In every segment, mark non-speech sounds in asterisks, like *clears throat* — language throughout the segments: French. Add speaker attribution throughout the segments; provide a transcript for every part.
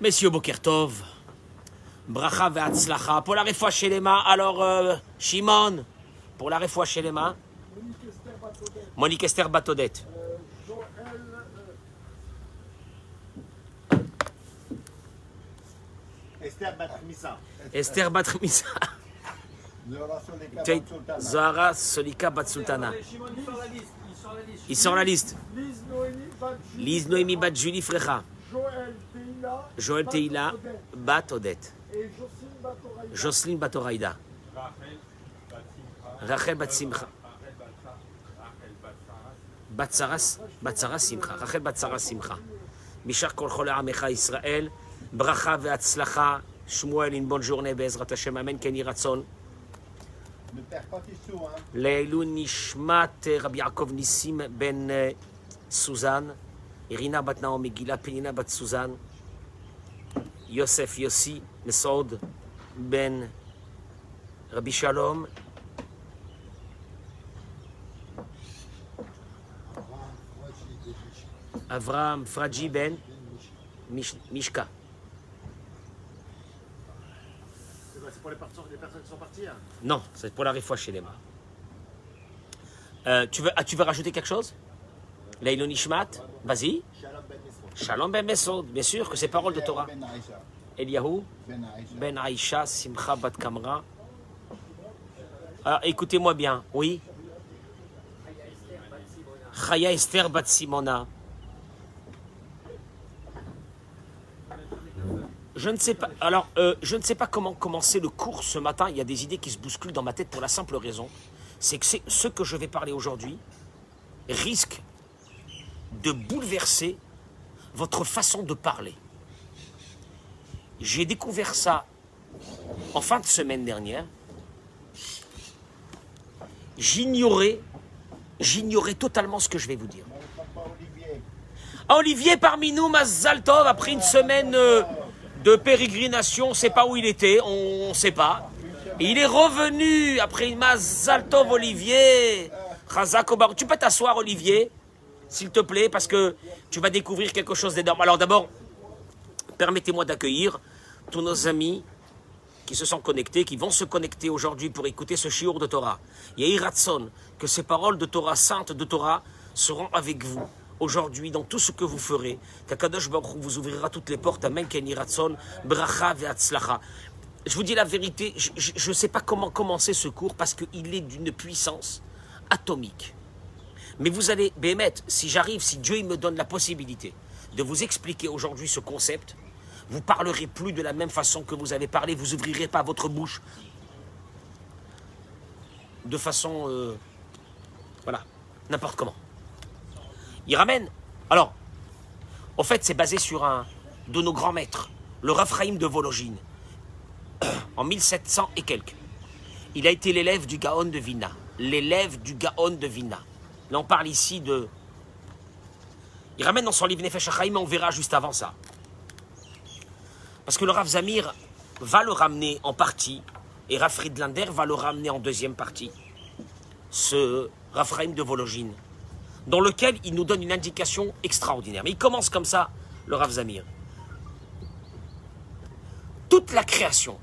Speaker 1: Messieurs Bokertov, bracha ve'atzlacha. Pour la refoua chez les mains, alors euh, Shimon, pour la refoua chez les mains, Monique Esther Batodette.
Speaker 2: Esther
Speaker 1: Batrimisa, Zahara Solika Batsultana. Ils sont la liste.
Speaker 3: Lise Noémie, Bat
Speaker 1: Julie Frecha,
Speaker 3: Joël Teila,
Speaker 1: Bat Odette,
Speaker 3: et Jocelyne Batoraï.
Speaker 1: Jocelyne Batoraïda, Rachel Bat Simcha, Bat Saras, Bat Saras Simcha, Rachel Bat Saras Simcha. Mishar Kol Amecha Israël, Bracha ve'atzlacha, Shmuel, une bonne journée.
Speaker 2: Ne perds pas tes sous, hein.
Speaker 1: לעילוי נשמת רבי יעקב ניסים בן אה, סוזן, אירינה בת נעמי, גילה פנינה בת סוזן, יוסף יוסי מסעוד בן רבי שלום, אברהם פרג'י בן מיש- מישקה.
Speaker 2: Les, personnes qui sont parties hein
Speaker 1: Non, c'est pour la chez les. Euh, tu, veux, ah, tu veux rajouter quelque chose? Leilo Nishmat Vas-y.
Speaker 2: Shalom Ben
Speaker 1: Mesod, bien sûr que c'est parole de Torah. Eliyahu,
Speaker 2: Ben Aïcha,
Speaker 1: Simcha bat Kamra. Alors écoutez-moi bien, oui Chaya Esther bat Simona. Je ne sais pas. Alors, euh, je ne sais pas comment commencer le cours ce matin. Il y a des idées qui se bousculent dans ma tête pour la simple raison, c'est que ce que je vais parler aujourd'hui risque de bouleverser votre façon de parler. J'ai découvert ça en fin de semaine dernière. J'ignorais, j'ignorais totalement ce que je vais vous dire.
Speaker 2: Olivier
Speaker 1: parmi nous, Mazaltov, après une semaine euh, de pérégrination, on ne sait pas où il était, on ne sait pas. Il est revenu après une Mazaltov, Olivier. Tu peux t'asseoir, Olivier, s'il te plaît, parce que tu vas découvrir quelque chose d'énorme. Alors d'abord, permettez-moi d'accueillir tous nos amis qui se sont connectés, qui vont se connecter aujourd'hui pour écouter ce chiour de Torah. Yehi Ratson, que ces paroles de Torah, saintes de Torah, seront avec vous aujourd'hui dans tout ce que vous ferez. Qu'Akadosh Baruch vous ouvrira toutes les portes. Amen. Kenny Ratson, bracha ve'atzlacha. Je vous dis la vérité, je ne sais pas comment commencer ce cours parce qu'il est d'une puissance atomique. Mais vous allez, Bémet, si j'arrive, si Dieu il me donne la possibilité de vous expliquer aujourd'hui ce concept, vous parlerez plus de la même façon que vous avez parlé, vous ouvrirez pas votre bouche de façon, euh, voilà, n'importe comment. Il ramène. Alors, en fait, c'est basé sur un de nos grands maîtres, le Raphaïm de Vologine, en 1700 et quelques. Il a été l'élève du Gaon de Vina, l'élève du Gaon de Vina. Là, on parle ici de. Il ramène dans son livre Nefesh mais on verra juste avant ça. Parce que le Rav Zamir va le ramener en partie, et Rav Friedlander va le ramener en deuxième partie. Ce Raphaïm de Vologine, dans lequel il nous donne une indication extraordinaire. Mais il commence comme ça, le Rav Zamir. Toute la création,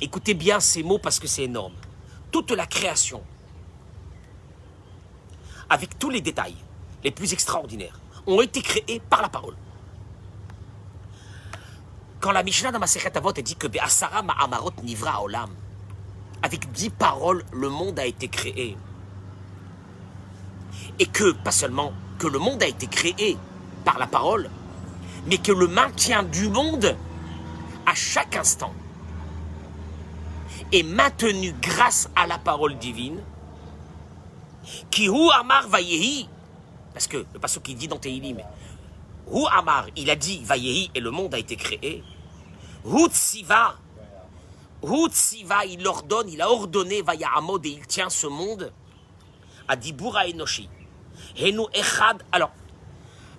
Speaker 1: écoutez bien ces mots parce que c'est énorme. Toute la création, avec tous les détails les plus extraordinaires, ont été créés par la parole. Quand la Mishnah dans Masechet Avot dit que Be'asara ma'amarot nivra olam, avec dix paroles, le monde a été créé. Et que, pas seulement que le monde a été créé par la parole, mais que le maintien du monde, à chaque instant, est maintenu grâce à la parole divine, qui hu amar vayehi, parce que le passage qui dit dans Tehillim, hu amar, il a dit vayehi et le monde a été créé, hu tsiva, hu tsiva, il ordonne, il a ordonné vayahamod et il tient ce monde, a dit Boura Enoshi, Echad, alors,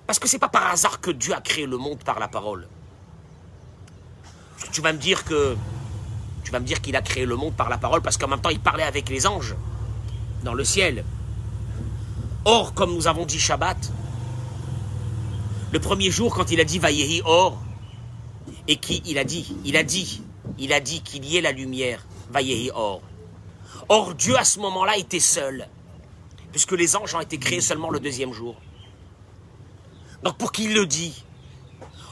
Speaker 1: Parce que c'est pas par hasard que Dieu a créé le monde par la parole. Tu vas me dire qu'il a créé le monde par la parole parce qu'en même temps il parlait avec les anges dans le ciel. Or, comme nous avons dit Shabbat, le premier jour quand il a dit Vayehi Or, et qu'il a dit, il a dit, il a dit qu'il y ait la lumière, Vayehi Or. Or, Dieu à ce moment-là était seul, puisque les anges ont été créés seulement le deuxième jour. Donc pour qu'il le dit,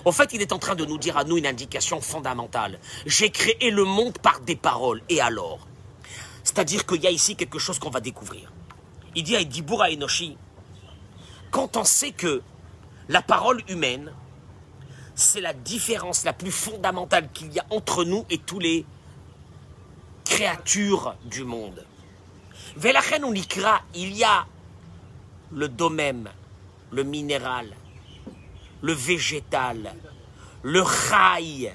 Speaker 1: en fait, il est en train de nous dire à nous une indication fondamentale. J'ai créé le monde par des paroles. Et alors? C'est-à-dire qu'il y a ici quelque chose qu'on va découvrir. Il dit à Edibura Enoshi, quand on sait que la parole humaine, c'est la différence la plus fondamentale qu'il y a entre nous et tous les créatures du monde. Velachen on il y a le domaine, le minéral, le végétal, le rail.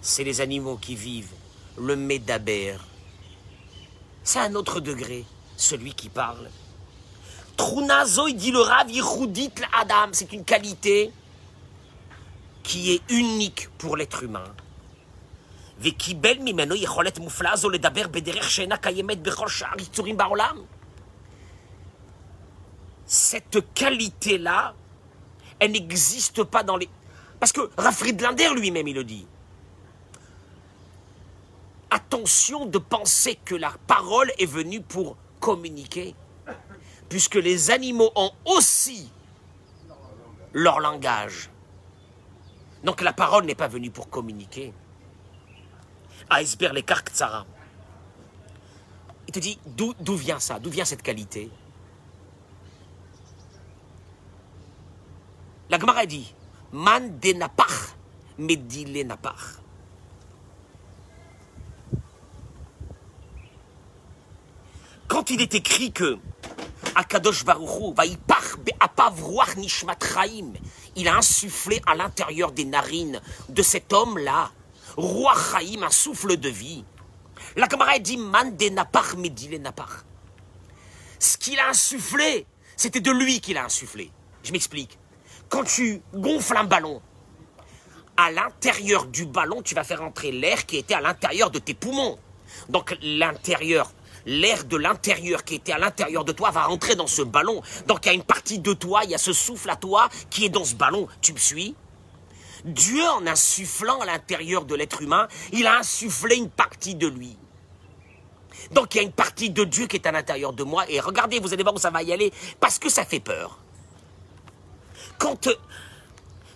Speaker 1: C'est les animaux qui vivent, le médaber. C'est un autre degré, celui qui parle. Trunazo, il dit le Rav Adam, c'est une qualité qui est unique pour l'être humain. Cette qualité-là, elle n'existe pas dans les... Parce que Linder lui-même, il le dit. Attention de penser que la parole est venue pour communiquer, puisque les animaux ont aussi leur langage. Donc la parole n'est pas venue pour communiquer. Iceberg les Tsara. Il te dit d'où vient ça? D'où vient cette qualité? La Gemara dit Man de napach, medile napach. Quand il est écrit que Akadosh Baruchu va y nishmat il a insufflé à l'intérieur des narines de cet homme-là, roi Chaim, un souffle de vie. La camarade dit Man de napach, medile napach. Ce qu'il a insufflé, c'était de lui qu'il a insufflé. Je m'explique quand tu gonfles un ballon, à l'intérieur du ballon, tu vas faire entrer l'air qui était à l'intérieur de tes poumons. Donc l'intérieur, l'air de l'intérieur qui était à l'intérieur de toi va rentrer dans ce ballon. Donc il y a une partie de toi, il y a ce souffle à toi qui est dans ce ballon. Tu me suis? Dieu, en insufflant à l'intérieur de l'être humain, il a insufflé une partie de lui. Donc il y a une partie de Dieu qui est à l'intérieur de moi. Et regardez, vous allez voir où ça va y aller, parce que ça fait peur. Quand, euh,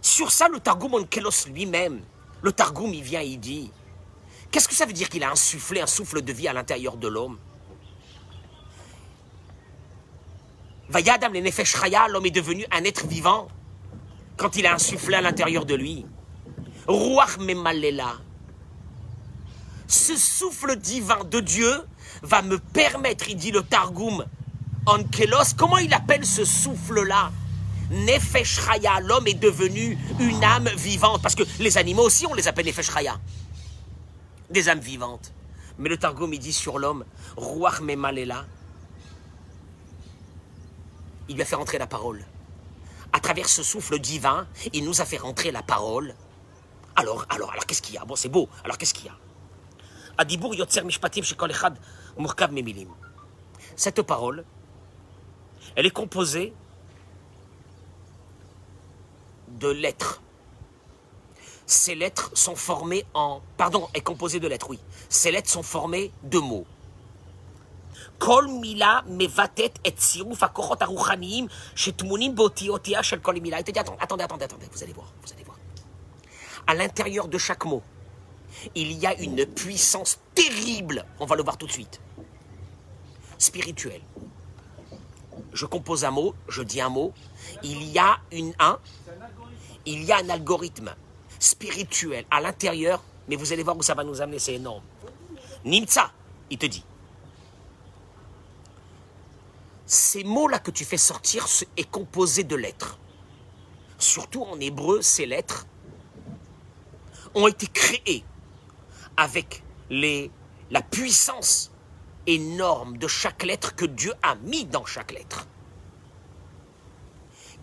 Speaker 1: sur ça, le Targum Onkelos lui-même, le Targum, il vient, il dit, qu'est-ce que ça veut dire qu'il a insufflé un souffle de vie à l'intérieur de l'homme? Vayadam le Nefesh l'homme est devenu un être vivant quand il a insufflé à l'intérieur de lui. Ruach Memalela. Ce souffle divin de Dieu va me permettre, il dit le Targum, Onkelos, comment il appelle ce souffle-là? Nefesh l'homme est devenu une âme vivante. Parce que les animaux aussi, on les appelle Nefesh Des âmes vivantes. Mais le Targum, il dit sur l'homme, Ruach Memalela, il lui a fait rentrer la parole. À travers ce souffle divin, il nous a fait rentrer la parole. Alors, alors, alors, qu'est-ce qu'il y a? Bon, c'est beau. Alors, qu'est-ce qu'il y a? Cette parole, elle est composée de lettres. Ces lettres sont formées en... Pardon, est composée de lettres, oui. Ces lettres sont formées de mots. Il te dit, attendez, attendez, attendez, attendez, vous allez voir, vous allez voir. À l'intérieur de chaque mot, il y a une puissance terrible, on va le voir tout de suite, spirituelle. Je compose un mot, je dis un mot, il y a une, un, il y a un algorithme spirituel à l'intérieur, mais vous allez voir où ça va nous amener, c'est énorme. Nimtsa, il te dit. Ces mots-là que tu fais sortir est composé de lettres. Surtout en hébreu, ces lettres ont été créées avec la puissance énorme de chaque lettre que Dieu a mis dans chaque lettre.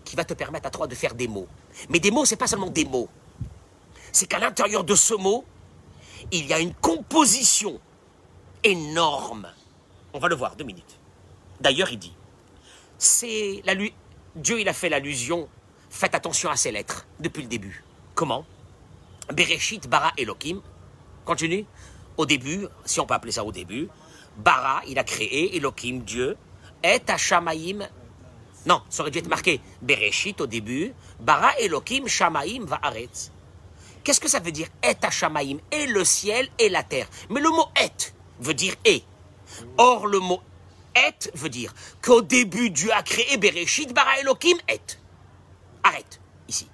Speaker 1: qui va te permettre à toi de faire des mots. Mais des mots, c'est pas seulement des mots. C'est qu'à l'intérieur de ce mot, il y a une composition énorme. On va le voir, deux minutes. D'ailleurs, il dit, c'est la Dieu, il a fait l'allusion, faites attention à ces lettres, depuis le début. Comment? Bereshit, bara, Elohim. Continue. Au début, si on peut appeler ça au début, bara, il a créé, Elohim, Dieu, et Hashamaim, non, ça aurait dû être marqué Bereshit au début, bara, Elohim, Shamaim, va'aretz. Qu'est-ce que ça veut dire Et Hashamaim Et le ciel et la terre. Mais le mot et veut dire et. Or, le mot et veut dire qu'au début, Dieu a créé Bereshit, bara Elohim, et. Arrête, ici.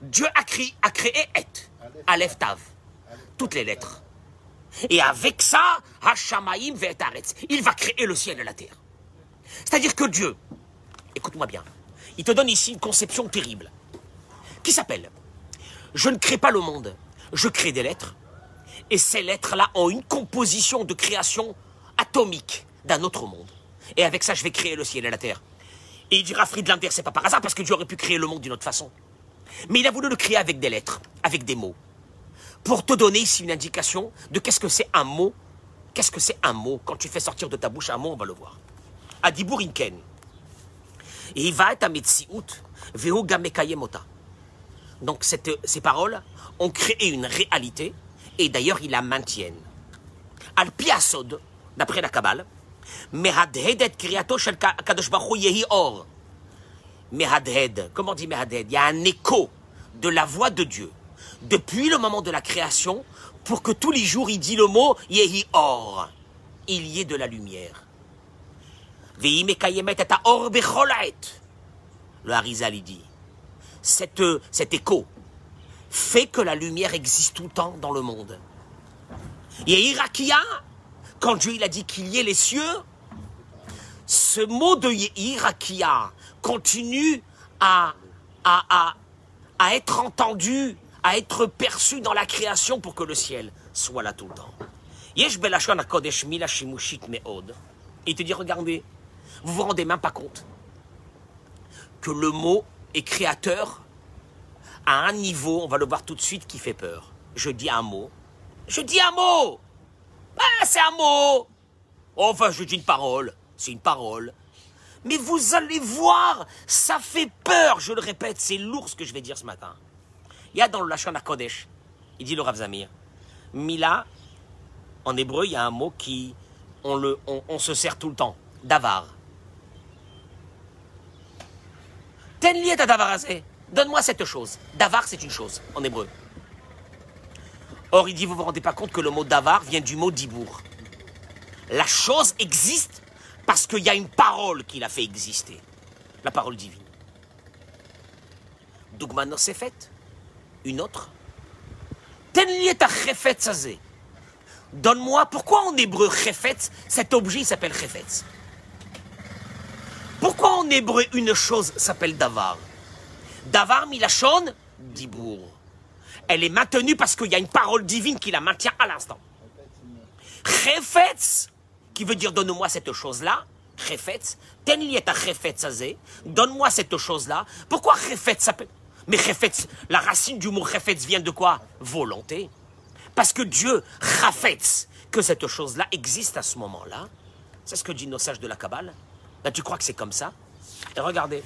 Speaker 1: Dieu a créé, a et. Aleph Tav. Toutes les lettres. Et avec ça, Hashamaim ve'etaretz. Il va créer le ciel et la terre. C'est-à-dire que Dieu, écoute-moi bien, il te donne ici une conception terrible qui s'appelle je ne crée pas le monde, je crée des lettres. Et ces lettres-là ont une composition de création atomique d'un autre monde. Et avec ça, je vais créer le ciel et la terre. Et il dira Friedlander, c'est pas par hasard, parce que Dieu aurait pu créer le monde d'une autre façon. Mais il a voulu le créer avec des lettres, avec des mots. Pour te donner ici une indication de qu'est-ce que c'est un mot. Qu'est-ce que c'est un mot? Quand tu fais sortir de ta bouche un mot, on va le voir. Adibur Inken. Et il va être à Metsiout, Veo Gamekayemota. Donc ces paroles ont créé une réalité et d'ailleurs ils la maintiennent. Al piasod, d'après la Kabbale, mehadhedet kriyato shel Ka- Kadosh yehi or. Mehadhed, comment dit mehadhed Il y a un écho de la voix de Dieu depuis le moment de la création pour que tous les jours il dit le mot yehi or. Il y ait de la lumière. Le Harizal dit cette, cet écho fait que la lumière existe tout le temps dans le monde. Et Irakia, quand Dieu il a dit qu'il y ait les cieux, ce mot de Irakia continue à, à, à, à être entendu, à être perçu dans la création pour que le ciel soit là tout le temps. Il te dit, regardez, vous vous rendez même pas compte que le mot est créateur à un niveau, on va le voir tout de suite, qui fait peur. Je dis un mot. Je dis un mot Ah, c'est un mot Enfin, je dis une parole. C'est une parole. Mais vous allez voir, ça fait peur, je le répète, c'est lourd ce que je vais dire ce matin. Il y a dans le Lachon Kodesh, il dit le Rav Zamir, Mila, en hébreu, il y a un mot qui, on, le, on, se sert tout le temps, davar. Ten liet à. Donne-moi cette chose. Davar, c'est une chose, en hébreu. Or, il dit, vous vous rendez pas compte que le mot davar vient du mot dibour. La chose existe parce qu'il y a une parole qui l'a fait exister. La parole divine. Dougma Nosefet. Une autre. Donne-moi, pourquoi en hébreu chefetz, cet objet s'appelle chefetz Pourquoi en hébreu une chose s'appelle davar? Davar milachon, dibour. Elle est maintenue parce qu'il y a une parole divine qui la maintient à l'instant. Chefetz, qui veut dire donne-moi cette chose-là. Chefetz, ten liet à chefetz azé. Donne-moi cette chose-là. Pourquoi chefetz s'appelle? Mais chefetz, la racine du mot chefetz vient de quoi? Volonté. Parce que Dieu, chafetz, que cette chose-là existe à ce moment-là. C'est ce que dit nos sages de la Kabbale. Là, tu crois que c'est comme ça? Et regardez.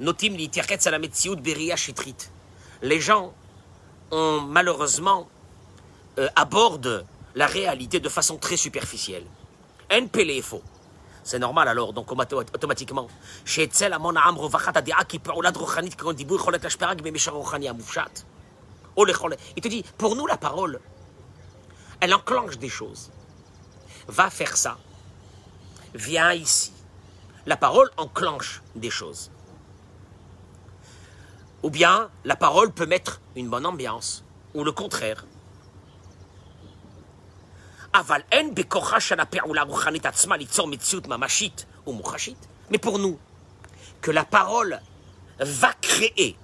Speaker 1: Notim l'itiachetz à la beria shitrit les gens ont malheureusement euh, abordent la réalité de façon très superficielle. Un faux, C'est normal alors, donc automatiquement. Ah, Il te dit, pour nous la parole, elle enclenche des choses. Va faire ça. Viens ici. La parole enclenche des choses. Ou bien la parole peut mettre une bonne ambiance, ou le contraire. Mais pour nous, que la parole va créer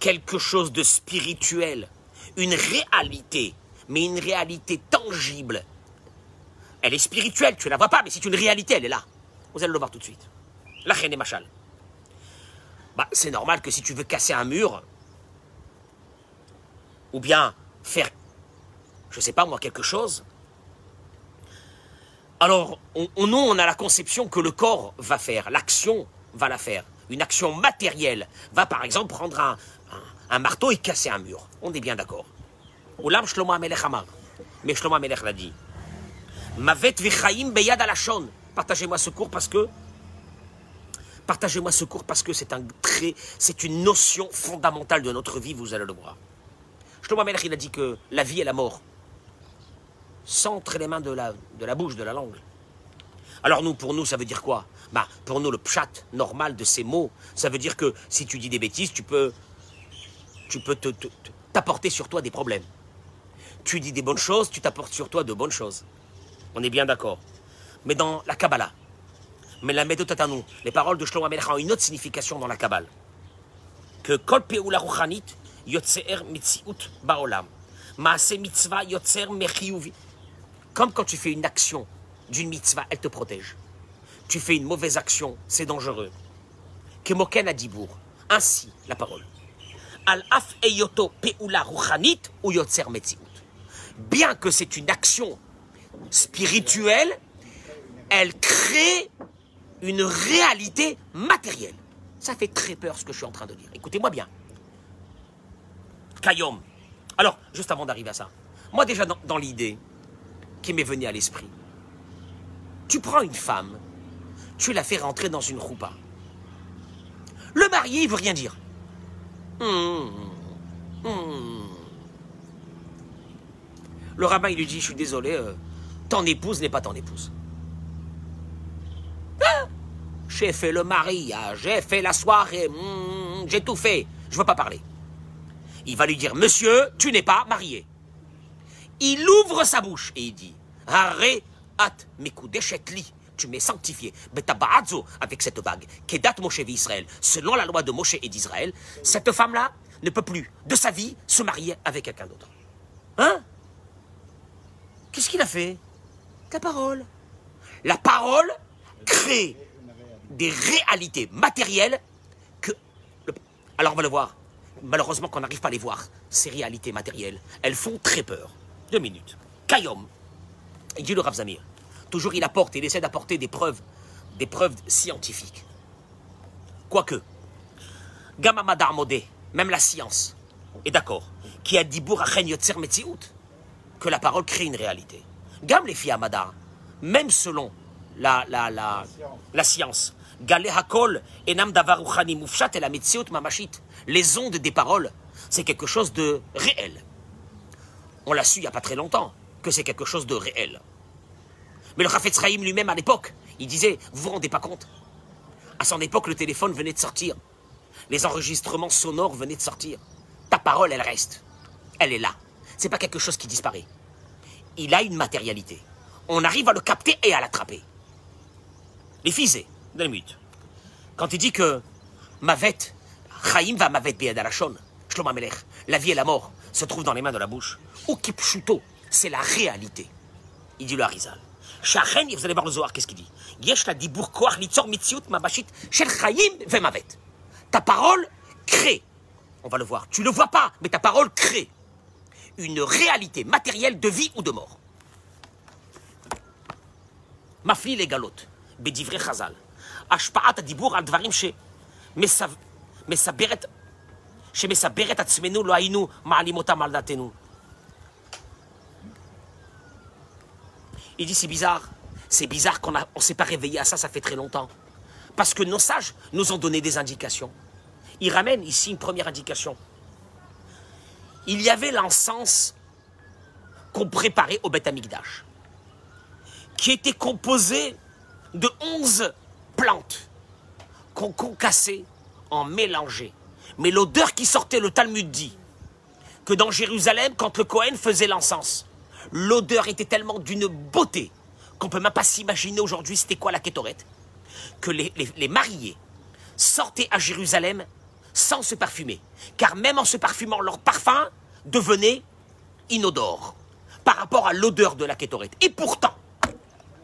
Speaker 1: quelque chose de spirituel, une réalité, mais une réalité tangible. Elle est spirituelle, tu ne la vois pas, mais c'est une réalité, elle est là. Vous allez le voir tout de suite. La reine est machal. Bah, c'est normal que si tu veux casser un mur, ou bien faire, je sais pas moi, quelque chose, alors, nous, on a la conception que le corps va faire, l'action va la faire. Une action matérielle va, par exemple, prendre un, marteau et casser un mur. On est bien d'accord. Olam Shlomo Amelech Amar. Mais Shlomo Amelech l'a dit. Mavet vichaim beyad. Partagez-moi ce cours parce que partagez-moi ce cours parce que c'est un trait, c'est une notion fondamentale de notre vie, vous allez le voir. Shlomo Amelech, il a dit que la vie et la mort s'entre les mains de la, de la bouche, de la langue. Alors nous, pour nous, ça veut dire quoi? Bah, Pour nous, le pchat normal de ces mots, ça veut dire que si tu dis des bêtises, tu peux, tu peux te- te- te- t'apporter sur toi des problèmes. Tu dis des bonnes choses, tu t'apportes sur toi de bonnes choses. On est bien d'accord. Mais dans la Kabbalah, mais la Médotatanu, les paroles de Shlomo Amelech ont une autre signification dans la Kabbale. Que Kol Peula Ruchanit Yotzer Baolam. Maase Mitzvah Yotzer Mechiyuvi. Comme quand tu fais une action d'une mitzvah, elle te protège. Tu fais une mauvaise action, c'est dangereux. Adibour. Ainsi, la parole. Al af eyoto peula ruchanit ou yotzer. Bien que c'est une action spirituelle, elle crée une réalité matérielle. Ça fait très peur ce que je suis en train de dire. Écoutez-moi bien. Kayom. Alors, juste avant d'arriver à ça, moi déjà dans, l'idée qui m'est venue à l'esprit, tu prends une femme, tu la fais rentrer dans une roupa. Le marié, il veut rien dire. Hum, hum. Le rabbin, il lui dit, je suis désolé, euh, ton épouse n'est pas ton épouse. J'ai fait le mariage, j'ai fait la soirée, hum, j'ai tout fait, je veux pas parler. Il va lui dire, monsieur, tu n'es pas marié. Il ouvre sa bouche et il dit, Haré at mekudeshetli, tu m'es sanctifié, betabaazo, avec cette bague, kedat Moshe Israël, selon la loi de Moshe et d'Israël, cette femme-là ne peut plus, de sa vie, se marier avec quelqu'un d'autre. Hein? Qu'est-ce qu'il a fait? La parole. La parole crée des réalités matérielles que... Alors on va le voir. Malheureusement qu'on n'arrive pas à les voir, ces réalités matérielles. Elles font très peur. Deux minutes. Kayom. Dit le Rav Zamir. Toujours il apporte, il essaie d'apporter des preuves, des preuves scientifiques. Quoique, Gamma Madar Modé, même la science, est d'accord, qui a dit que la parole crée une réalité. Gam les filles Amadar, même selon la, science, Hakol, Enam Davaruchani et la Mamashit, les ondes des paroles, c'est quelque chose de réel. On l'a su il n'y a pas très longtemps, que c'est quelque chose de réel. Mais le Rafetz Chaim lui-même à l'époque, il disait, vous vous rendez pas compte À son époque, le téléphone venait de sortir. Les enregistrements sonores venaient de sortir. Ta parole, elle reste. Elle est là. C'est pas quelque chose qui disparaît. Il a une matérialité. On arrive à le capter et à l'attraper. Les fisés, quand il dit que Mavet, Chaim va Mavet Shlomo Melech, la vie et la mort se trouvent dans les mains de la bouche, ou Kipshuto, c'est la réalité. Il dit le Harizal. Shachen, vous allez voir le Zohar, qu'est-ce qu'il dit? Yesh la dibour koar litzor mitziut mabashit shel chaim vemavet. Ta parole crée. On va le voir. Tu ne le vois pas, mais ta parole crée une réalité matérielle de vie ou de mort. Mafli les galotes, bedivre chazal. השפעת הדיבור על דברים שמסברת שמסברת עצמנו לא היינו מעלים אותם על דעתנו. Il dit c'est bizarre, c'est bizarre qu'on ne s'est pas réveillé à ça, ça fait très longtemps. Parce que nos sages nous ont donné des indications. Il ramène ici une première indication. Il y avait l'encens qu'on préparait au Beth Amikdash qui était composé de 11 plantes qu'on concassait en mélangeait. Mais l'odeur qui sortait, le Talmud dit que dans Jérusalem, quand le Cohen faisait l'encens, l'odeur était tellement d'une beauté qu'on peut même pas s'imaginer aujourd'hui c'était quoi la kétorette, que les, les- les mariés sortaient à Jérusalem sans se parfumer. Car même en se parfumant, leur parfum devenait inodore par rapport à l'odeur de la kétorette. Et pourtant,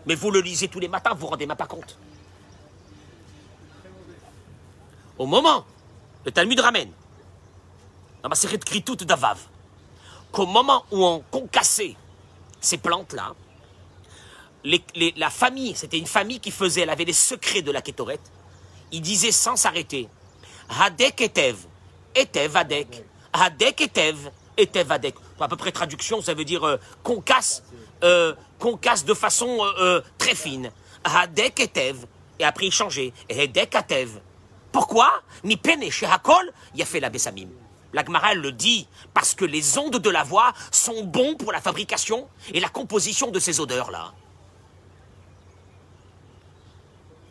Speaker 1: mais vous le lisez tous les matins, vous vous rendez même pas compte. Au moment Le Talmud ramène, dans ma série de Kritout d'Avav, qu'au moment où on concassait ces plantes-là, la famille, c'était une famille qui faisait, elle avait les secrets de la Kétoret, il disait sans s'arrêter, Hadek etev, etev hadek, Hadek etev, etev hadek. À peu près traduction, ça veut dire euh, qu'on casse, euh, qu'on casse de façon euh, très fine. Hadek etev, et après il changeait, Hedek atev. Pourquoi il a fait la Bessamim. La Gemara, elle le dit parce que les ondes de la voix sont bons pour la fabrication et la composition de ces odeurs-là.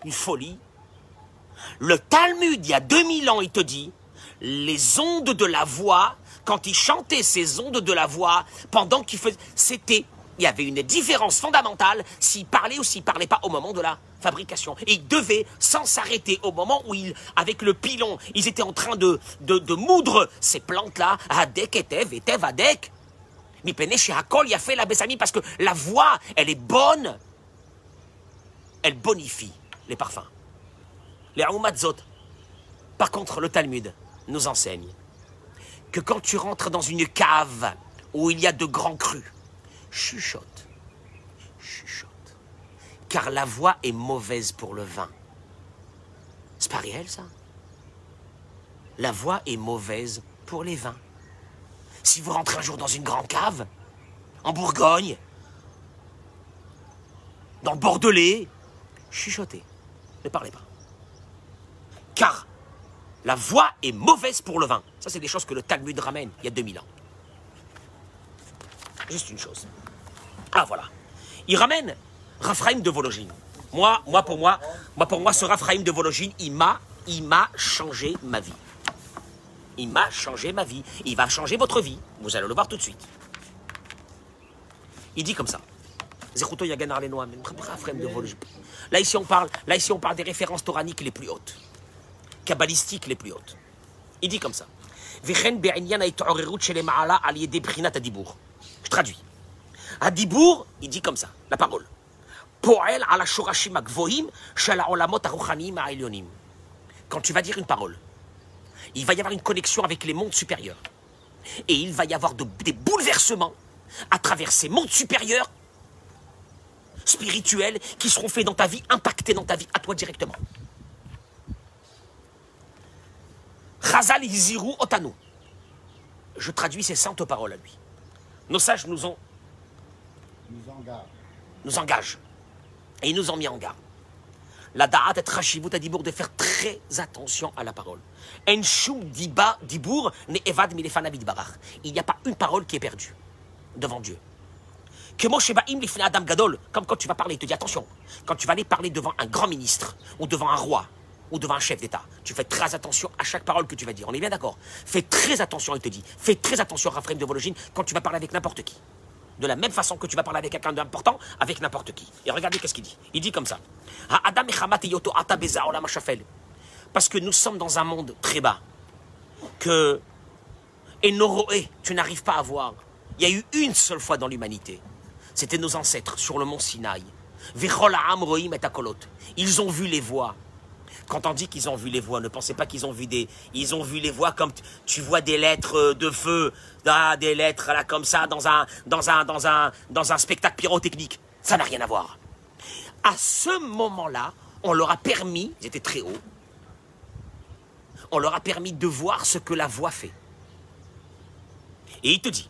Speaker 1: Une folie. Le Talmud, il y a 2000 ans, il te dit, les ondes de la voix, quand il chantait ces ondes de la voix, pendant qu'il faisait, c'était, il y avait une différence fondamentale s'il parlait ou s'il parlait pas au moment de la fabrication. Et il devait, sans s'arrêter, au moment où il, avec le pilon, ils étaient en train de, de, de moudre ces plantes-là, etev, etev Hadek. Mais Pene chez Hakol, il a fait la Bessami parce que la voix, elle est bonne. Elle bonifie les parfums. Les Aoumatzot. Par contre, le Talmud nous enseigne que quand tu rentres dans une cave où il y a de grands crus, chuchote, chuchote, car la voix est mauvaise pour le vin. C'est pas réel ça? La voix est mauvaise pour les vins. Si vous rentrez un jour dans une grande cave, en Bourgogne, dans le Bordelais, chuchotez, ne parlez pas. Car la voix est mauvaise pour le vin. Ça, c'est des choses que le Talmud ramène il y a 2000 ans. Juste une chose. Ah voilà. Il ramène Raphaïm de Vologine. Moi, moi pour moi, moi pour moi, ce Raphaïm de Vologine, il m'a, il m'a changé ma vie. Il m'a changé ma vie. Il va changer votre vie. Vous allez le voir tout de suite. Il dit comme ça. Là ici on parle, là ici on parle des références toraniques les plus hautes, kabbalistiques les plus hautes. Il dit comme ça. Je traduis. À il dit comme ça, la parole. Quand tu vas dire une parole, il va y avoir une connexion avec les mondes supérieurs. Et il va y avoir des bouleversements à travers ces mondes supérieurs spirituels qui seront faits dans ta vie, impactés dans ta vie, à toi directement. Razal Otano. Je traduis ces saintes paroles à lui. Nos sages nous ont
Speaker 2: nous engage.
Speaker 1: Et ils nous ont mis en garde. La da'at et rachivut adibour de faire très attention à la parole. En shum diba dibour ne evad. Il n'y a pas une parole qui est perdue devant Dieu. Que Moshe Ba'im Adam Gadol, comme quand tu vas parler, il te dit attention, quand tu vas aller parler devant un grand ministre, ou devant un roi, ou devant un chef d'État, tu fais très attention à chaque parole que tu vas dire. On est bien d'accord Fais très attention, il te dit. Fais très attention, Raphaël de Vologine, quand tu vas parler avec n'importe qui. De la même façon que tu vas parler avec quelqu'un d'important, avec n'importe qui. Et regardez qu'est-ce qu'il dit. Il dit comme ça. Parce que nous sommes dans un monde très bas. Que Enoroé, tu n'arrives pas à voir. Il y a eu une seule fois dans l'humanité. C'était nos ancêtres sur le mont Sinaï. Et. Ils ont vu les voix. Quand on dit qu'ils ont vu les voix, ne pensez pas qu'ils ont vu des. Ils ont vu les voix comme tu vois des lettres euh, de feu, ah, des lettres là comme ça dans un spectacle pyrotechnique. Ça n'a rien à voir. À ce moment-là, on leur a permis, ils étaient très hauts, on leur a permis de voir ce que la voix fait. Et il te dit,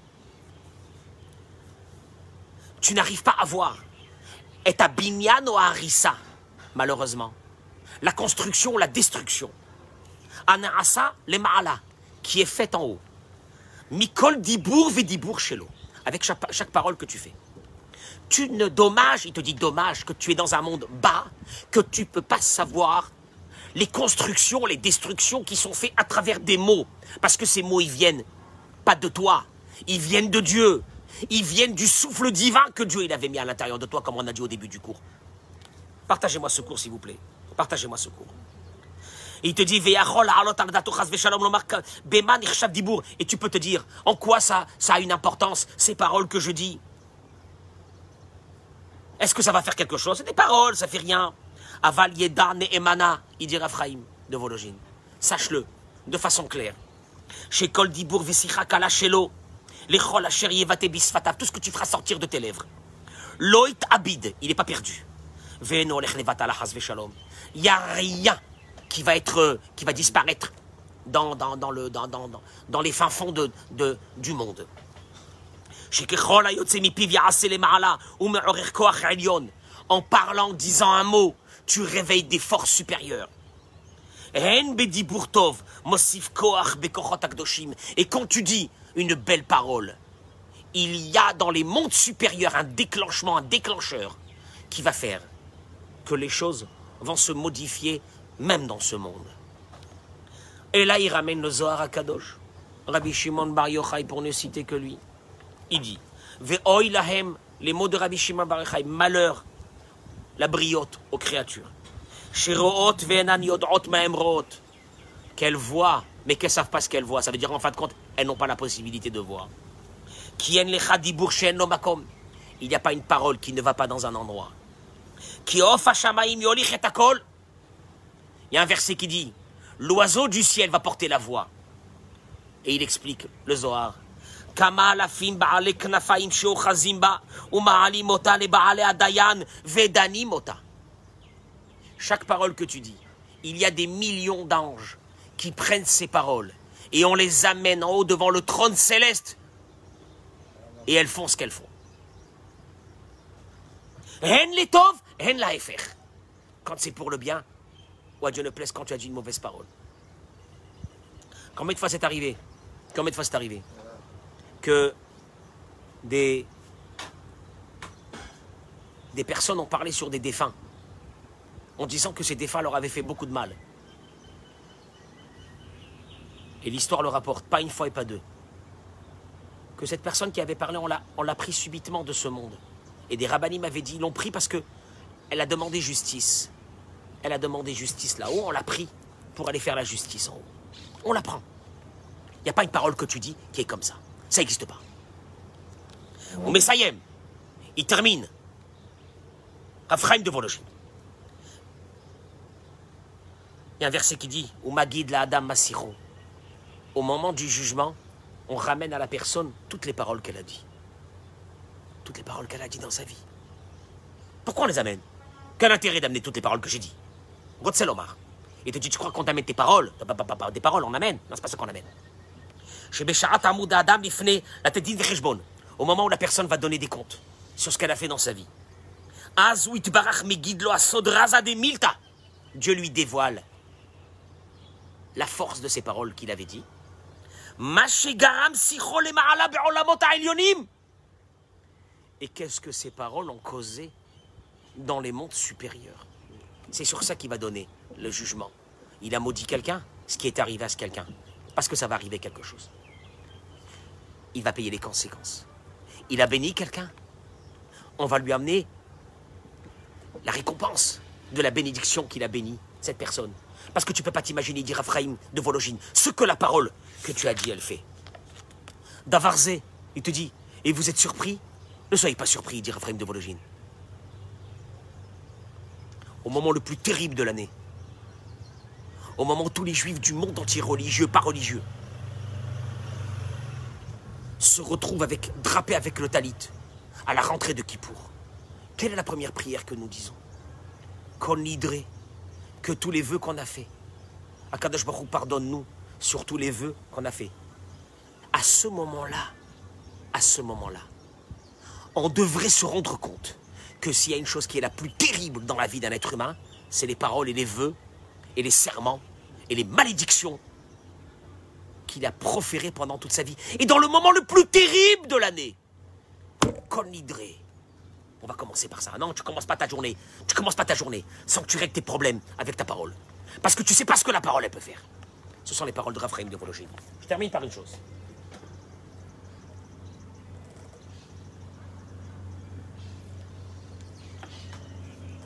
Speaker 1: tu n'arrives pas à voir. Et à binyan ou à malheureusement. La construction, la destruction. Anaasa le ma'ala, qui est faite en haut. Mikol dibour vidibour shelo, avec chaque, parole que tu fais. Tu ne dommage, il te dit dommage que tu es dans un monde bas, que tu peux pas savoir les constructions, les destructions qui sont faites à travers des mots. Parce que ces mots, ils viennent pas de toi, ils viennent de Dieu. Ils viennent du souffle divin que Dieu il avait mis à l'intérieur de toi, comme on a dit au début du cours. Partagez-moi ce cours, s'il vous plaît. Partagez-moi ce cours. Et il te dit. Et tu peux te dire, en quoi ça, ça a une importance, ces paroles que je dis? Est-ce que ça va faire quelque chose? C'est des paroles, ça fait rien. Aval yeda ne'emana, il dit Raphaïm de Vologine. Sache-le, de façon claire. Chez Kol Dibour Vesicha Kala Shelo, Lechol Asher Yevate Bisfatav, tout ce que tu feras sortir de tes lèvres. Loït Abid, il n'est pas perdu. Veno Lech Levat Ala Chas Veshalom. Il n'y a rien qui va être, euh, qui va disparaître dans, dans, dans, le, dans, dans, dans les fins fonds de, de, du monde. En parlant, disant un mot, tu réveilles des forces supérieures. Et quand tu dis une belle parole, il y a dans les mondes supérieurs un déclenchement, un déclencheur qui va faire que les choses vont se modifier même dans ce monde. Et là, il ramène le Zohar à Kadosh. Rabbi Shimon Bar Yochai, pour ne citer que lui. Il dit Ve'oy lahem, les mots de Rabbi Shimon Bar Yochai, malheur, la briote aux créatures. Sheroot ve'enan yodot ma'em root. Qu'elles voient, mais qu'elles ne savent pas ce qu'elles voient. Ça veut dire, en fin de compte, elles n'ont pas la possibilité de voir. Kien lecha dibur makom. Il n'y a pas une parole qui ne va pas dans un endroit. Ki of yolich et. Il y a un verset qui dit L'oiseau du ciel va porter la voix. Et il explique le Zohar. Chaque parole que tu dis, il y a des millions d'anges qui prennent ces paroles et on les amène en haut devant le trône céleste et elles font ce qu'elles font. Quand c'est pour le bien, ou à Dieu ne plaise quand tu as dit une mauvaise parole. Combien de fois c'est arrivé? Combien de fois c'est arrivé? Que des, des personnes ont parlé sur des défunts en disant que ces défunts leur avaient fait beaucoup de mal. Et l'histoire le rapporte, pas une fois et pas deux. Que cette personne qui avait parlé, on l'a, pris subitement de ce monde. Et des rabbinim m'avaient dit, ils l'ont pris parce que elle a demandé justice. Elle a demandé justice là-haut, on l'a pris pour aller faire la justice en haut. On la prend. Il n'y a pas une parole que tu dis qui est comme ça. Ça n'existe pas. Ou Messayem, il termine. Raphaim de Vologine. Il y a un verset qui dit Ou Magid la Adam Masiro. Au moment du jugement, on ramène à la personne toutes les paroles qu'elle a dit. Toutes les paroles qu'elle a dit dans sa vie. Pourquoi on les amène? Quel intérêt d'amener toutes les paroles que j'ai dit? Gotzel Omar. Il te dit Tu crois qu'on t'amène tes paroles Pas- pas- pas- pas Des paroles, on amène. Non, c'est pas ce qu'on amène. שבשעת עמוד האדם לפני לתת דין וחשבון, au moment où la personne va donner des comptes sur ce qu'elle a fait dans sa vie. אז הוא יתברך מגיד לו הסוד רזה דמילתא. Dieu lui dévoile la force de ces paroles qu'il avait dit. מה שגרם שיחו למעלה בעולמות העליונים. Et qu'est-ce que ces paroles ont causé dans les mondes supérieurs C'est sur ça qu'il va donner le jugement. Il a maudit quelqu'un, ce qui est arrivé à ce quelqu'un, parce que ça va arriver quelque chose. Il va payer les conséquences. Il a béni quelqu'un, on va lui amener la récompense de la bénédiction qu'il a béni cette personne. Parce que tu peux pas t'imaginer, dire Ephraim de Vologine, ce que la parole que tu as dit, elle fait. Davarzé, il te dit, et vous êtes surpris? Ne soyez pas surpris, dit Ephraim de Vologine. Au moment le plus terrible de l'année, au moment où tous les juifs du monde entier, religieux, pas religieux, se retrouvent avec, drapés avec le talit à la rentrée de Kippour. Quelle est la première prière que nous disons? Qu'on nidré, que tous les vœux qu'on a faits. Akadosh Baruch pardonne-nous sur tous les vœux qu'on a faits. À ce moment-là, à ce moment-là, on devrait se rendre compte que s'il y a une chose qui est la plus terrible dans la vie d'un être humain, c'est les paroles et les vœux et les serments et les malédictions qu'il a proférées pendant toute sa vie. Et dans le moment le plus terrible de l'année, Kol Nidré. On va commencer par ça. Non, tu commences pas ta journée. Tu commences pas ta journée sans que tu règles tes problèmes avec ta parole. Parce que tu sais pas ce que la parole peut faire. Ce sont les paroles de Raphaël de Vologine. Je termine par une chose.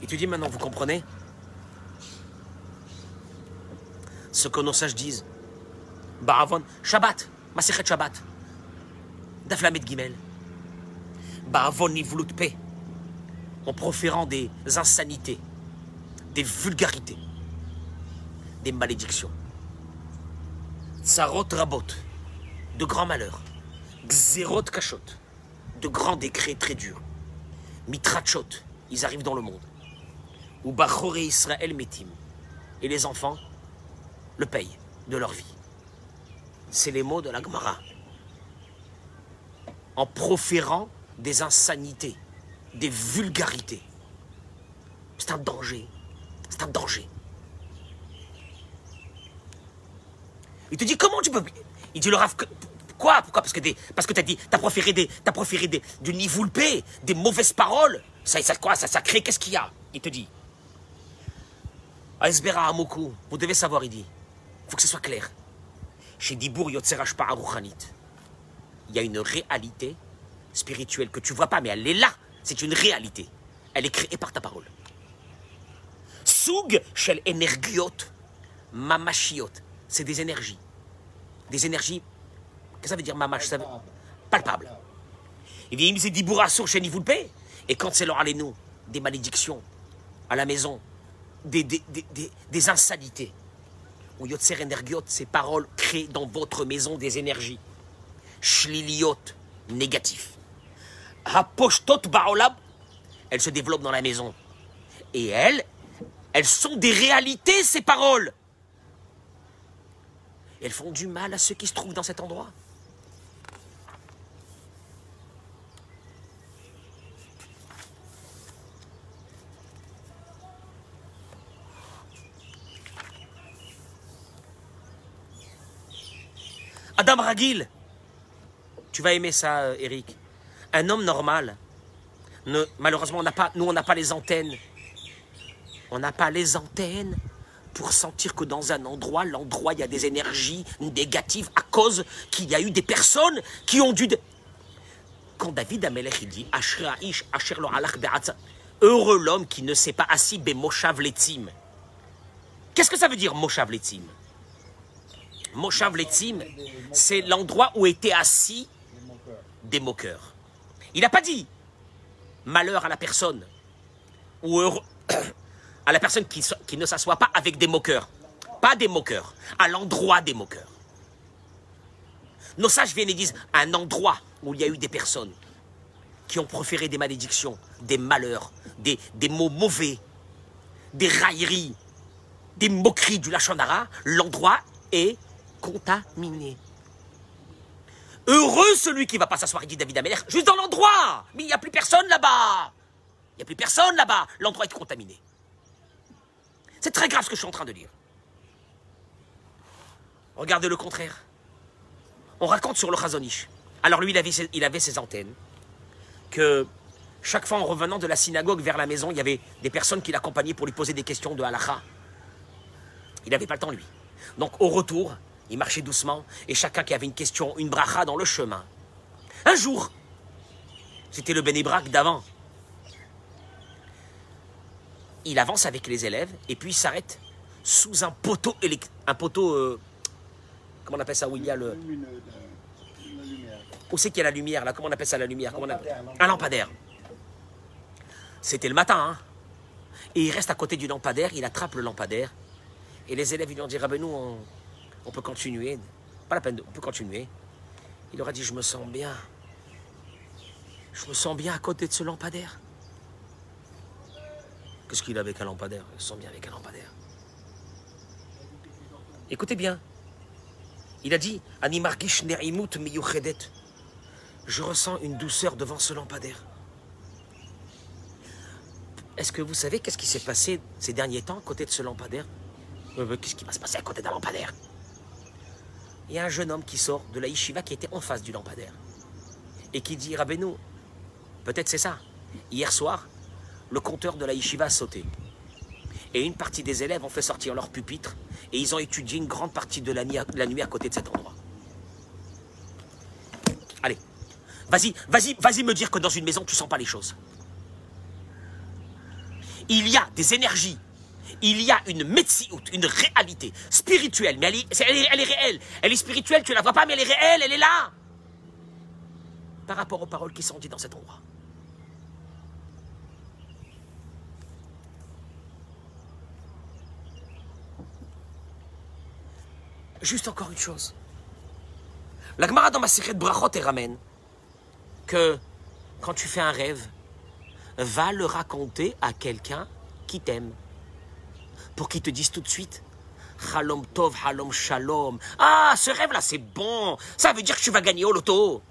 Speaker 1: Dis maintenant, vous comprenez Ce que nos sages disent. Baravon, Shabbat, Masechet Shabbat. Daflamet Gimel. Baravon Pe. En proférant des insanités, des vulgarités, des malédictions. Tsarot rabot, de grands malheurs. Xerot kachot, de grands décrets très durs. Mitrachot, ils arrivent dans le monde. Ou Bachore Israël metim. Et les enfants le payent de leur vie. C'est les mots de la Gemara. En proférant des insanités, des vulgarités. C'est un danger. C'est un danger. Il te dit comment tu peux. Il dit le Rav. Quoi Pourquoi? Parce que des, parce que t'as dit, t'as proféré des, t'as proféré des, du nivoulpé, des mauvaises paroles. Ça, ça quoi? Ça, ça crée. Qu'est-ce qu'il y a? Il te dit. Aesbera Amoku, vous devez savoir, il dit. Il faut que ce soit clair. Chez Dibour Yotzerach Aruchanit, il y a une réalité spirituelle que tu vois pas, mais elle est là. C'est une réalité. Elle est créée par ta parole. Soug shel energiot, mamashiot. C'est des énergies. Des énergies. Qu'est-ce que ça veut dire mamash ça veut... Palpable. Il dit, c'est Diboura sur chez Nivoulpe. Et quand c'est leur nous des malédictions à la maison, des, insanités. Ou Yotzer Energiot, ces paroles créent dans votre maison des énergies. Shliliot, négatif. Haposhtot Baolam, elles se développent dans la maison. Et elles, elles sont des réalités, ces paroles. Elles font du mal à ceux qui se trouvent dans cet endroit. Adam Ragil, tu vas aimer ça, euh, Eric. Un homme normal, malheureusement, on pas, nous, on n'a pas les antennes. On n'a pas les antennes pour sentir que dans un endroit, l'endroit, il y a des énergies négatives à cause qu'il y a eu des personnes qui ont dû. Quand David Amelech dit Heureux l'homme qui ne s'est pas assis. Qu'est-ce que ça veut dire moshav letzim? Moshav letzim, c'est l'endroit où étaient assis des moqueurs. Il n'a pas dit malheur à la personne ou *coughs* à la personne qui, ne s'assoit pas avec des moqueurs. Pas des moqueurs, à l'endroit des moqueurs. Nos sages viennent et disent un endroit où il y a eu des personnes qui ont proféré des malédictions, des malheurs, des, mots mauvais, des railleries, des moqueries du Lachonara, l'endroit est contaminé. Heureux celui qui va pas s'asseoir, dit David Ameller, juste dans l'endroit. Mais il n'y a plus personne là-bas. Il n'y a plus personne là-bas. L'endroit est contaminé. C'est très grave ce que je suis en train de dire. Regardez le contraire. On raconte sur le Chazonish. Alors lui, il avait, ses, antennes. Que chaque fois en revenant de la synagogue vers la maison, il y avait des personnes qui l'accompagnaient pour lui poser des questions de halakha. Il n'avait pas le temps, lui. Donc au retour, il marchait doucement et chacun qui avait une question, une bracha dans le chemin. Un jour, c'était le Bénébrak d'avant. Il avance avec les élèves et puis il s'arrête sous un poteau un poteau euh, comment on appelle ça où il y a le où c'est qu'il y a la lumière là? Comment on appelle ça la lumière? Comment on appelle- un lampadaire. C'était le matin hein. et il reste à côté du lampadaire, il attrape le lampadaire et les élèves ils lui ont dit ah ben nous on, on peut continuer, pas la peine de, on peut continuer. Il leur a dit je me sens bien, je me sens bien à côté de ce lampadaire. Qu'est-ce qu'il a avec un lampadaire? Il se sent bien avec un lampadaire. Écoutez bien. Il a dit Ani margish ne'imut miyuchedet. Je ressens une douceur devant ce lampadaire. Est-ce que vous savez qu'est-ce qui s'est passé ces derniers temps à côté de ce lampadaire? Euh, Qu'est-ce qui va se passer à côté d'un lampadaire? Il y a un jeune homme qui sort de la yeshiva qui était en face du lampadaire et qui dit Rabbeinu, peut-être c'est ça. Hier soir, le compteur de la yeshiva a sauté. Et une partie des élèves ont fait sortir leur pupitre et ils ont étudié une grande partie de la nuit à, la nuit à côté de cet endroit. Allez, vas-y, vas-y, vas-y me dire que dans une maison, tu sens pas les choses. Il y a des énergies. Il y a une médecine, une réalité spirituelle, mais elle est, réelle. Elle est spirituelle, tu la vois pas, mais elle est réelle, elle est là. Par rapport aux paroles qui sont dites dans cet endroit. Juste encore une chose. La Gemara dans ma secrète Brachot et ramène que quand tu fais un rêve, va le raconter à quelqu'un qui t'aime. Pour qu'il te dise tout de suite Halom Tov, Halom Shalom. Ah, ce rêve-là, c'est bon. Ça veut dire que tu vas gagner au loto.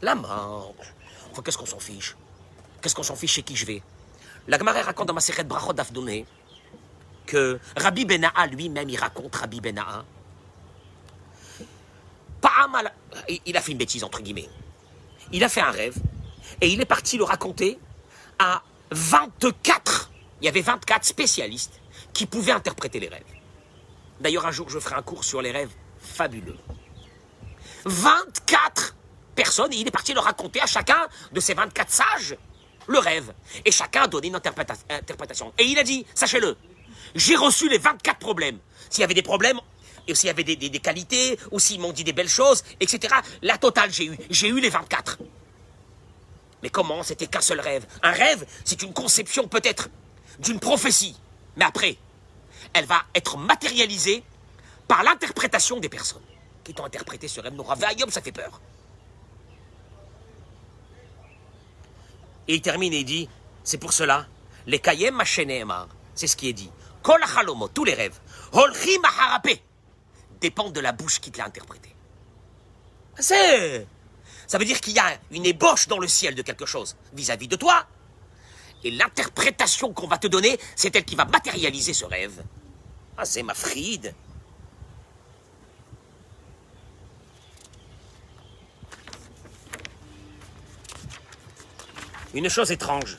Speaker 1: La. Enfin, qu'est-ce qu'on s'en fiche? Qu'est-ce qu'on s'en fiche chez qui je vais? La Gemara raconte dans ma secrète Brachot d'Afdoné que Rabbi Bena'a lui-même, il raconte Rabbi. Pa'amal- Il a fait une bêtise, entre guillemets. Il a fait un rêve et il est parti le raconter à 24. Il y avait 24 spécialistes qui pouvaient interpréter les rêves. D'ailleurs, un jour, je ferai un cours sur les rêves fabuleux. 24 personnes et il est parti le raconter à chacun de ces 24 sages le rêve. Et chacun a donné une interpréta- interprétation. Et il a dit, sachez-le, j'ai reçu les 24 problèmes. S'il y avait des problèmes, et s'il y avait des, des- des qualités, ou s'ils m'ont dit des belles choses, etc. La totale, j'ai eu. J'ai eu les 24. Mais comment C'était qu'un seul rêve? Un rêve, c'est une conception peut-être d'une prophétie. Mais après, elle va être matérialisée par l'interprétation des personnes qui t'ont interprété ce rêve. Vayom, ça fait peur. Et il termine et il dit, c'est pour cela, les kayem Emar, c'est ce qui est dit. Kol tous les rêves, holchim harapé, dépendent de la bouche qui te l'a interprété. C'est... Ça veut dire qu'il y a une ébauche dans le ciel de quelque chose vis-à-vis de toi. Et l'interprétation qu'on va te donner, c'est elle qui va matérialiser ce rêve. Ah, c'est. Une chose étrange.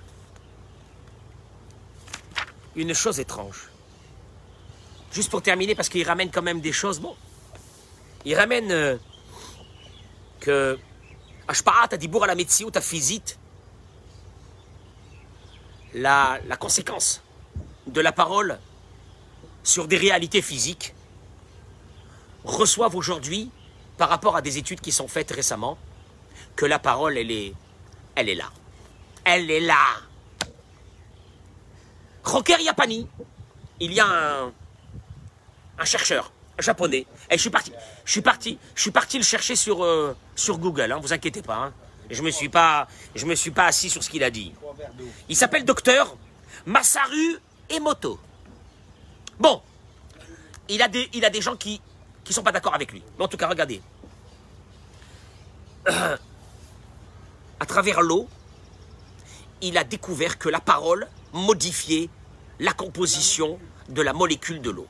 Speaker 1: Une chose étrange. Juste pour terminer, parce qu'il ramène quand même des choses. Bon, il ramène euh, que Ashpa'at Adibur à la Metsiout à physique, la, conséquence de la parole sur des réalités physiques reçoivent aujourd'hui, par rapport à des études qui sont faites récemment, que la parole, elle est, elle est là. Elle est là. Roker Yapani, il y a un, chercheur japonais. Et je suis parti, je suis parti, je suis parti le chercher sur, euh, sur Google. Hein, vous inquiétez pas. hein. Je me suis pas, me suis pas assis sur ce qu'il a dit. Il s'appelle docteur Masaru Emoto. Bon, il a des, gens qui, qui sont pas d'accord avec lui. Mais en tout cas, regardez. *clears throat* À travers l'eau, il a découvert que la parole modifiait la composition de la molécule de l'eau.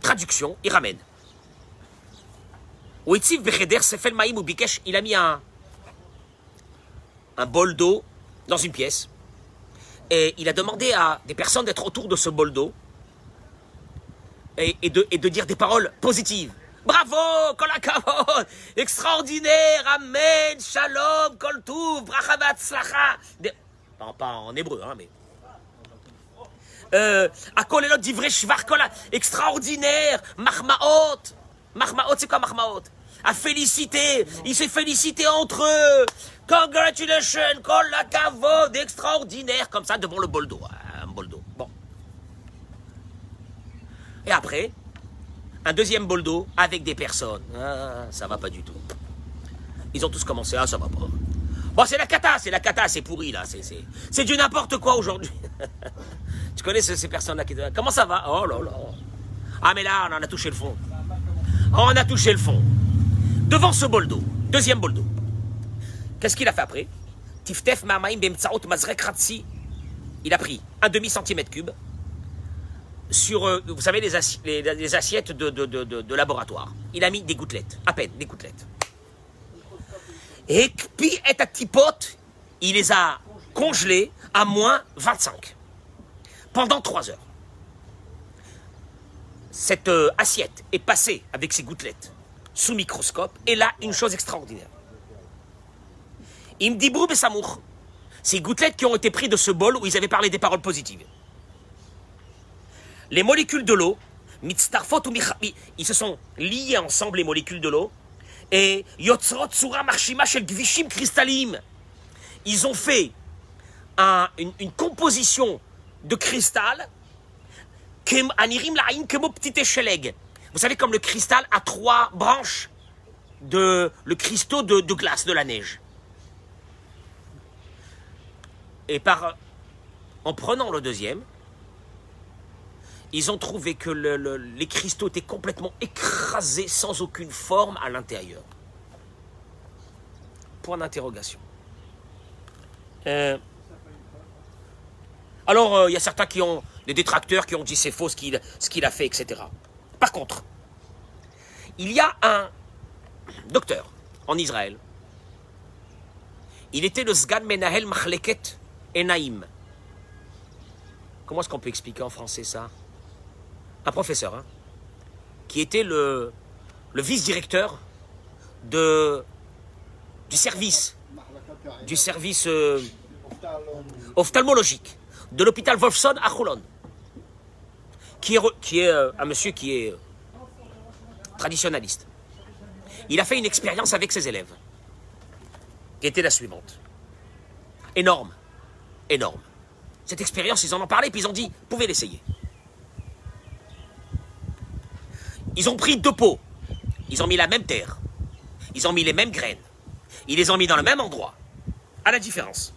Speaker 1: Traduction, il ramène. Maïm ou Bikesh, il a mis un, un bol d'eau dans une pièce. Et il a demandé à des personnes d'être autour de ce bol d'eau et, de, dire des paroles positives. Bravo, kol hakavod, extraordinaire, amen, shalom, kol touv, bracha v'atzlacha. Des- Pas, en hébreu, hein, mais... Euh, Akol elot divrei shvar kol ha- extraordinaire, mahmaot. Mahmaot, c'est quoi mahmaot À féliciter, ils se félicitaient entre eux. Congratulations, kol hakavod, extraordinaire, comme ça, devant le bol d'eau. Un bol d'eau. Bon. Et après, un deuxième bol d'eau avec des personnes. Ah, ça va pas du tout. Ils ont tous commencé, ah, ça va pas. Bon, c'est la cata, c'est la cata, c'est pourri, là. C'est, du n'importe quoi aujourd'hui. *laughs* tu connais ce- ces personnes-là qui. Comment ça va? Oh là là. Ah, mais là, on en a touché le fond. On a touché le fond. Devant ce bol d'eau, deuxième bol d'eau. Qu'est-ce qu'il a fait après? Tiftef ma'amaim bemtsaot mazrek. Il a pris un demi-centimètre cube sur, euh, vous savez, les, assi- les- les assiettes de, laboratoire. Il a mis des gouttelettes, à peine, des gouttelettes. Et puis, et à tipote, il les a congelées à moins 25 pendant 3 heures. Cette euh, assiette est passée avec ces gouttelettes sous microscope, et là, une chose extraordinaire. Et Samour, ces gouttelettes qui ont été prises de ce bol où ils avaient parlé des paroles positives les molécules de l'eau, ou ils se sont liés ensemble, les molécules de l'eau, et yotzrot tsura marshima gvishim. Ils ont fait un- une, composition de cristal, anirim la'in kemo Vous savez, comme le cristal a trois branches de le cristaux de, de glace, de la neige. Et par, en prenant le deuxième, ils ont trouvé que le- le- les cristaux étaient complètement écrasés sans aucune forme à l'intérieur. Point d'interrogation. Euh, alors, euh, il y a certains qui ont, des détracteurs qui ont dit c'est faux ce qu'il ce qu'il a fait, etc. Par contre, il y a un docteur en Israël. Il était le Sgan Menahel Machleket Enaim. Comment est-ce qu'on peut expliquer en français ça? Un professeur, hein, qui était le, vice-directeur du service, du service euh, ophtalmologique de l'hôpital Wolfson à Roulon, qui est, re- qui est euh, un monsieur qui est euh, traditionnaliste. Il a fait une expérience avec ses élèves, qui était la suivante. Énorme, énorme. Cette expérience, ils en ont parlé, puis ils ont dit, pouvez l'essayer. Ils ont pris deux pots, ils ont mis la même terre, ils ont mis les mêmes graines, ils les ont mis dans le même endroit. À la différence.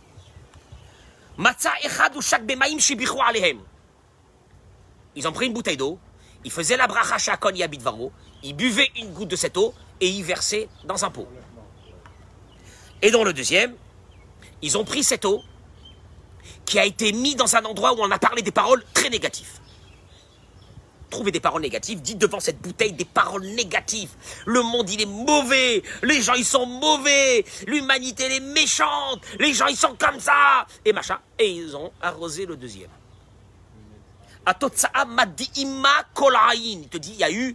Speaker 1: Ils ont pris une bouteille d'eau, ils faisaient la bracha shakon yabidvaro, ils buvaient une goutte de cette eau et ils versaient dans un pot. Et dans le deuxième, ils ont pris cette eau qui a été mise dans un endroit où on a parlé des paroles très négatives. Trouvez des paroles négatives, dites devant cette bouteille des paroles négatives. Le monde, il est mauvais. Les gens, ils sont mauvais. L'humanité, elle est méchante. Les gens, ils sont comme ça. Et machin. Et ils ont arrosé le deuxième. Atotsa'a madi'ima kolaïn. Il te dit, il y a eu,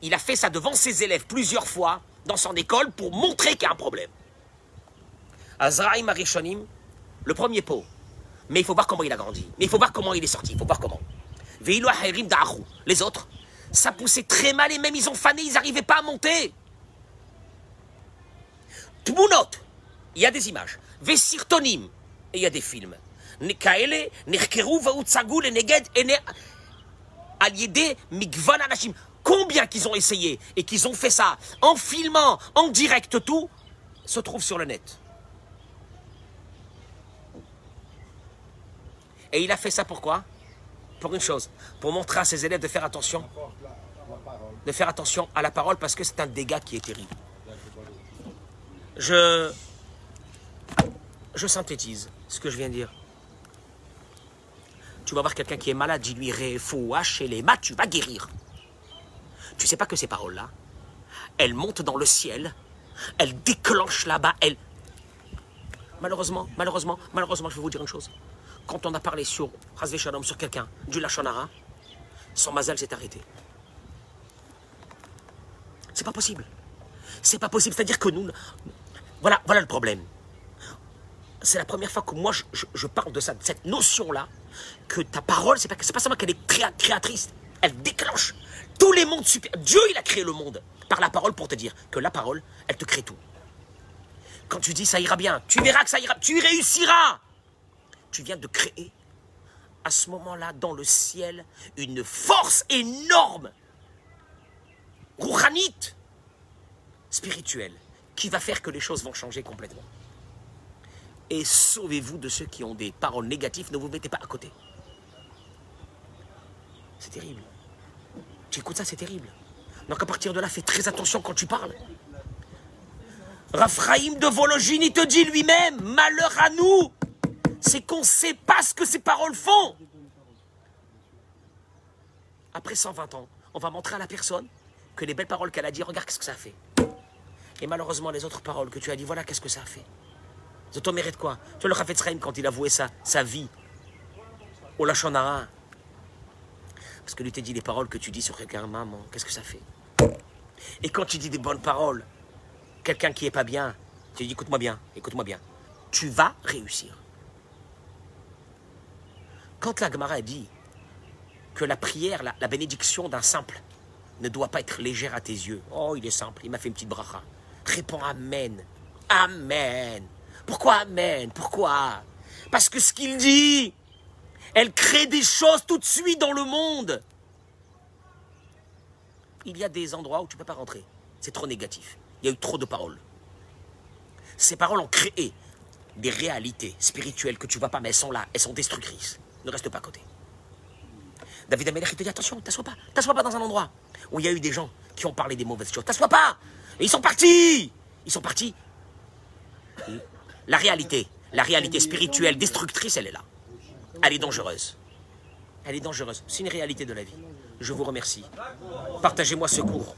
Speaker 1: il a fait ça devant ses élèves plusieurs fois dans son école pour montrer qu'il y a un problème. Azraïm Arishonim, le premier pot. Mais il faut voir comment il a grandi. Mais il faut voir comment il est sorti. Il faut voir comment. Les autres, ça poussait très mal et même ils ont fané, ils n'arrivaient pas à monter. Tmunot, il y a des images. Vesirtonim, il y a des films. Nekaele, Nerkeru, Vautsagu, le Neged, Aliede, Migvan Anashim. Combien qu'ils ont essayé et qu'ils ont fait ça en filmant, en direct tout, se trouve sur le net. Et il a fait ça pourquoi Pour une chose, pour montrer à ses élèves de faire attention, de faire attention à la parole parce que c'est un dégât qui est terrible. Je, je synthétise ce que je viens de dire. Tu vas voir quelqu'un qui est malade, dis-lui chez les maths, tu vas guérir. Tu sais pas que ces paroles-là, elles montent dans le ciel, elles déclenchent là-bas, elles. Malheureusement, malheureusement, malheureusement, je vais vous dire une chose. Quand on a parlé sur Shalom, sur quelqu'un, du Lachonara, son mazal s'est arrêté. C'est pas possible. C'est pas possible. C'est-à-dire que nous. Voilà, voilà le problème. C'est la première fois que moi je, parle de ça, de cette notion-là, que ta parole, c'est pas, pas seulement qu'elle est créa- créatrice, elle déclenche tous les mondes super. Dieu, il a créé le monde par la parole pour te dire que la parole, elle te crée tout. Quand tu dis ça ira bien, tu verras que ça ira, tu réussiras. Tu viens de créer à ce moment-là dans le ciel une force énorme, rouhanite, spirituelle, qui va faire que les choses vont changer complètement. Et sauvez-vous de ceux qui ont des paroles négatives, ne vous mettez pas à côté. C'est terrible. Tu écoutes ça, c'est terrible. Donc à partir de là, fais très attention quand tu parles. Raphaïm de Vologine, il te dit lui-même, malheur à nous, c'est qu'on ne sait pas ce que ces paroles font. Après 120 ans, on va montrer à la personne que les belles paroles qu'elle a dit, regarde qu'est-ce que ça fait. Et malheureusement, les autres paroles que tu as dit, voilà qu'est-ce que ça a fait. Ça te mérite quoi? Tu vois le Rafet Sraim quand il avouait ça, sa vie au Lachonara. Parce que lui t'a dit les paroles que tu dis sur quelqu'un, maman, qu'est-ce que ça fait? Et quand tu dis des bonnes paroles, quelqu'un qui est pas bien, tu dis écoute-moi bien, écoute-moi bien. Tu vas réussir. Quand la Gemara dit que la prière, la, bénédiction d'un simple ne doit pas être légère à tes yeux. Oh, il est simple, il m'a fait une petite bracha. Réponds Amen. Amen. Pourquoi Amen? Pourquoi? Parce que ce qu'il dit, elle crée des choses tout de suite dans le monde. il y a des endroits où tu ne peux pas rentrer. C'est trop négatif. Il y a eu trop de paroles. Ces paroles ont créé des réalités spirituelles que tu ne vois pas, mais elles sont là, elles sont destructrices. Ne reste pas à côté. David Amelech, il te dit attention, t'assois pas, t'assois pas dans un endroit où il y a eu des gens qui ont parlé des mauvaises choses. T'assois pas Et ils sont partis Ils sont partis. La réalité, la réalité spirituelle destructrice, elle est là. Elle est dangereuse. Elle est dangereuse. C'est une réalité de la vie. Je vous remercie. Partagez-moi ce cours.